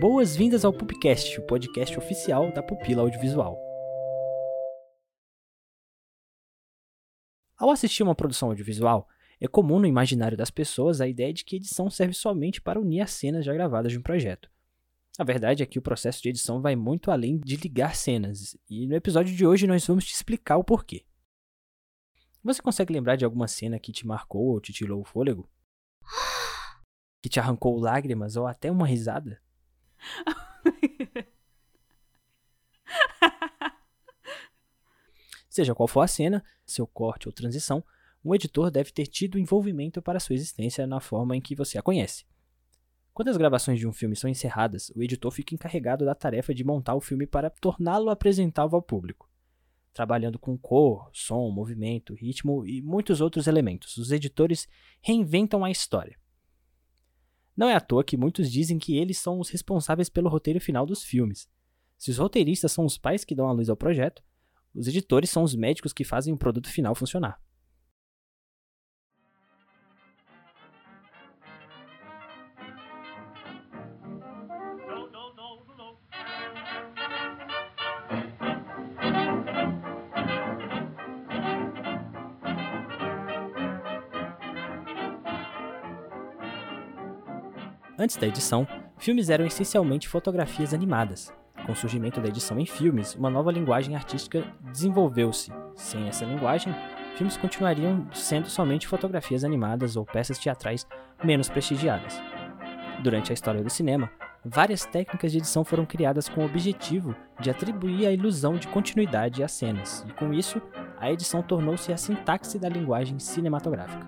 Boas-vindas ao Pupcast, o podcast oficial da Pupila Audiovisual. Ao assistir uma produção audiovisual, é comum no imaginário das pessoas a ideia de que edição serve somente para unir as cenas já gravadas de um projeto. A verdade é que o processo de edição vai muito além de ligar cenas, e no episódio de hoje nós vamos te explicar o porquê. Você consegue lembrar de alguma cena que te marcou ou te tirou o fôlego? Que te arrancou lágrimas ou até uma risada? Seja qual for a cena, seu corte ou transição, um editor deve ter tido envolvimento para sua existência na forma em que você a conhece. Quando as gravações de um filme são encerradas, o editor fica encarregado da tarefa de montar o filme para torná-lo apresentável ao público. Trabalhando com cor, som, movimento, ritmo e muitos outros elementos, os editores reinventam a história. Não é à toa que muitos dizem que eles são os responsáveis pelo roteiro final dos filmes. Se os roteiristas são os pais que dão a luz ao projeto, os editores são os médicos que fazem o produto final funcionar. Antes da edição, filmes eram essencialmente fotografias animadas. Com o surgimento da edição em filmes, uma nova linguagem artística desenvolveu-se. Sem essa linguagem, filmes continuariam sendo somente fotografias animadas ou peças teatrais menos prestigiadas. Durante a história do cinema, várias técnicas de edição foram criadas com o objetivo de atribuir a ilusão de continuidade às cenas, e com isso, a edição tornou-se a sintaxe da linguagem cinematográfica.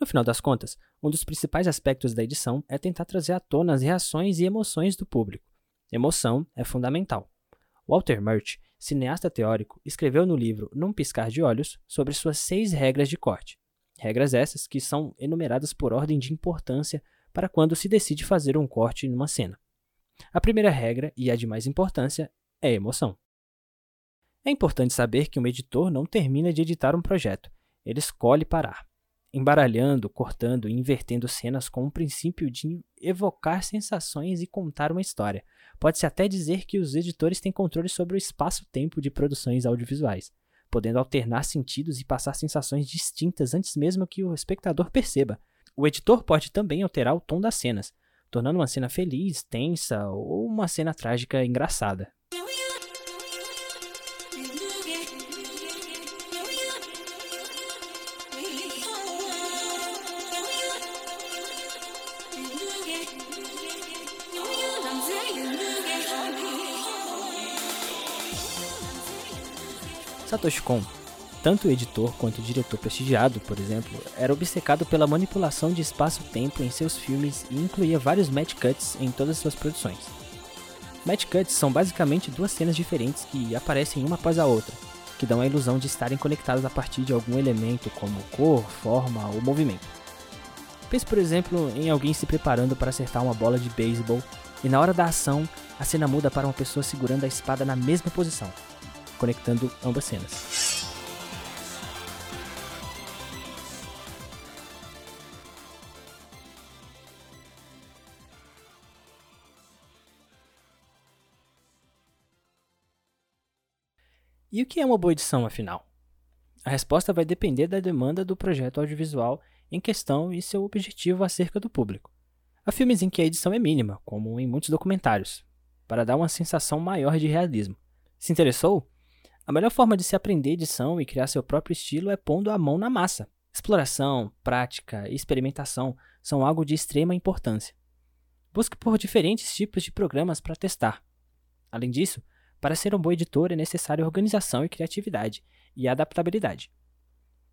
No final das contas, um dos principais aspectos da edição é tentar trazer à tona as reações e emoções do público. Emoção é fundamental. Walter Murch, cineasta teórico, escreveu no livro Num Piscar de Olhos sobre suas seis regras de corte. Regras essas que são enumeradas por ordem de importância para quando se decide fazer um corte numa cena. A primeira regra, e a de mais importância, é emoção. É importante saber que um editor não termina de editar um projeto, ele escolhe parar embaralhando, cortando e invertendo cenas com o princípio de evocar sensações e contar uma história. Pode-se até dizer que os editores têm controle sobre o espaço-tempo de produções audiovisuais, podendo alternar sentidos e passar sensações distintas antes mesmo que o espectador perceba. O editor pode também alterar o tom das cenas, tornando uma cena feliz, tensa ou uma cena trágica engraçada. Satoshi Kon, tanto editor quanto diretor prestigiado, por exemplo, era obcecado pela manipulação de espaço-tempo em seus filmes e incluía vários match cuts em todas suas produções. Match cuts são basicamente duas cenas diferentes que aparecem uma após a outra, que dão a ilusão de estarem conectadas a partir de algum elemento como cor, forma ou movimento. Pense, por exemplo, em alguém se preparando para acertar uma bola de beisebol e na hora da ação a cena muda para uma pessoa segurando a espada na mesma posição conectando ambas cenas. E o que é uma boa edição, afinal? A resposta vai depender da demanda do projeto audiovisual em questão e seu objetivo acerca do público. Há filmes em que a edição é mínima, como em muitos documentários, para dar uma sensação maior de realismo. Se interessou? A melhor forma de se aprender edição e criar seu próprio estilo é pondo a mão na massa. Exploração, prática e experimentação são algo de extrema importância. Busque por diferentes tipos de programas para testar. Além disso, para ser um bom editor é necessário organização e criatividade, e adaptabilidade.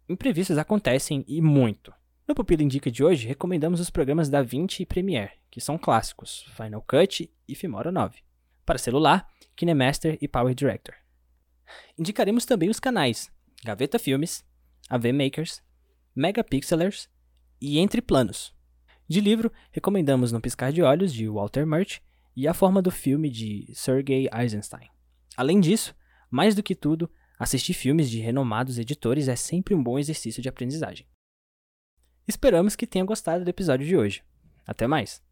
Imprevistos acontecem e muito. No Pupila Indica de hoje, recomendamos os programas DaVinci e Premiere, que são clássicos, Final Cut e Filmora 9. Para celular, KineMaster e Power Director. Indicaremos também os canais Gaveta Filmes, AV Makers, Megapixelers e Entre Planos. De livro, recomendamos No Piscar de Olhos, de Walter Murch, e A Forma do Filme, de Sergei Eisenstein. Além disso, mais do que tudo, assistir filmes de renomados editores é sempre um bom exercício de aprendizagem. Esperamos que tenha gostado do episódio de hoje. Até mais!